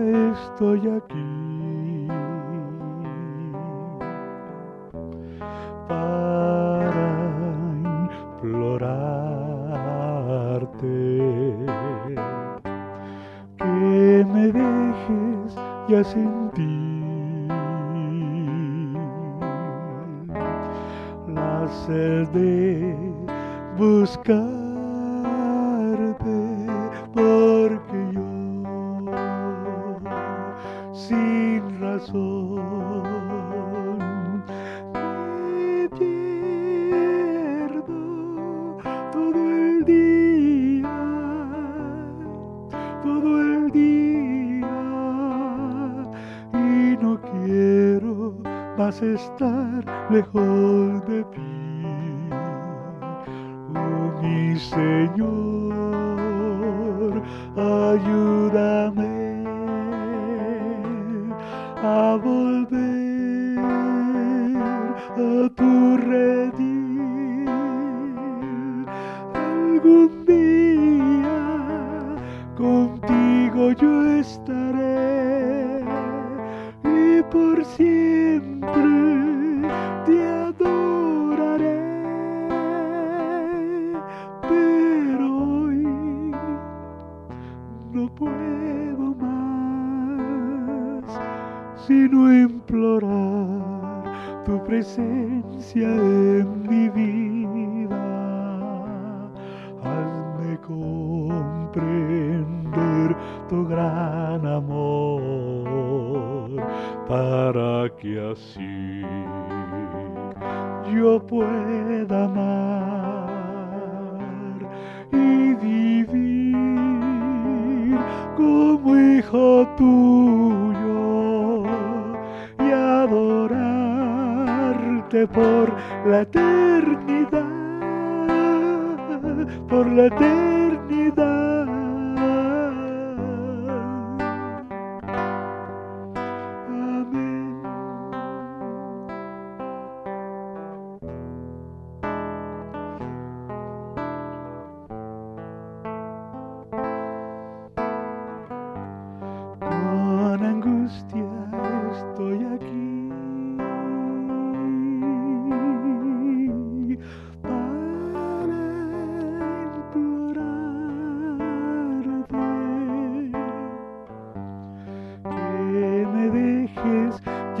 estoy aquí. Para implorarte que me dejes ya sentir la sed de buscar sin razón. Me pierdo todo el día, todo el día y no quiero más estar lejos de ti, oh mi Señor ayúdame Algún día contigo yo estaré y por siempre te adoraré. Pero hoy no puedo más sino implorar tu presencia en mi vida. Comprender tu gran amor. Para que así yo pueda amar y vivir como hijo tuyo y adorarte por la eternidad, por la eternidad.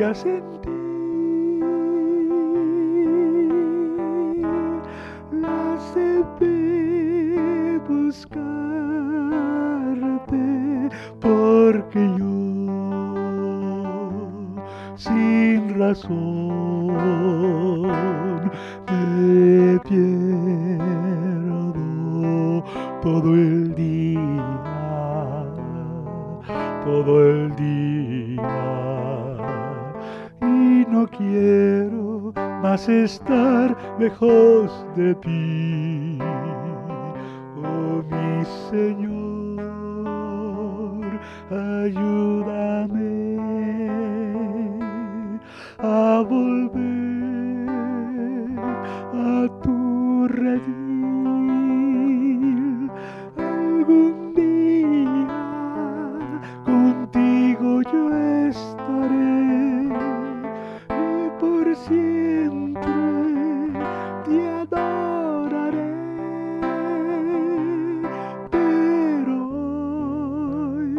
Dejes ya sentir la sed de buscarte porque yo sin razón me pierdo todo el día, todo el día quiero más estar lejos de ti, oh mi Señor, ayúdame siempre te adoraré pero hoy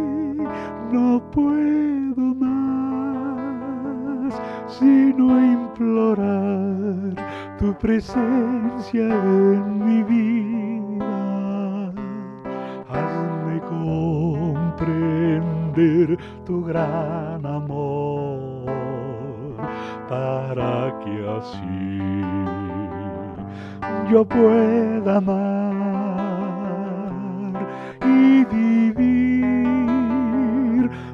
no puedo más sino implorar tu presencia en mi vida. Hazme comprender tu gran amor para que así yo pueda amar y vivir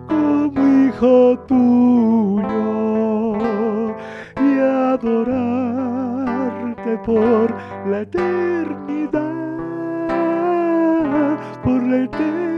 como hijo tuyo y adorarte por la eternidad, por la eternidad.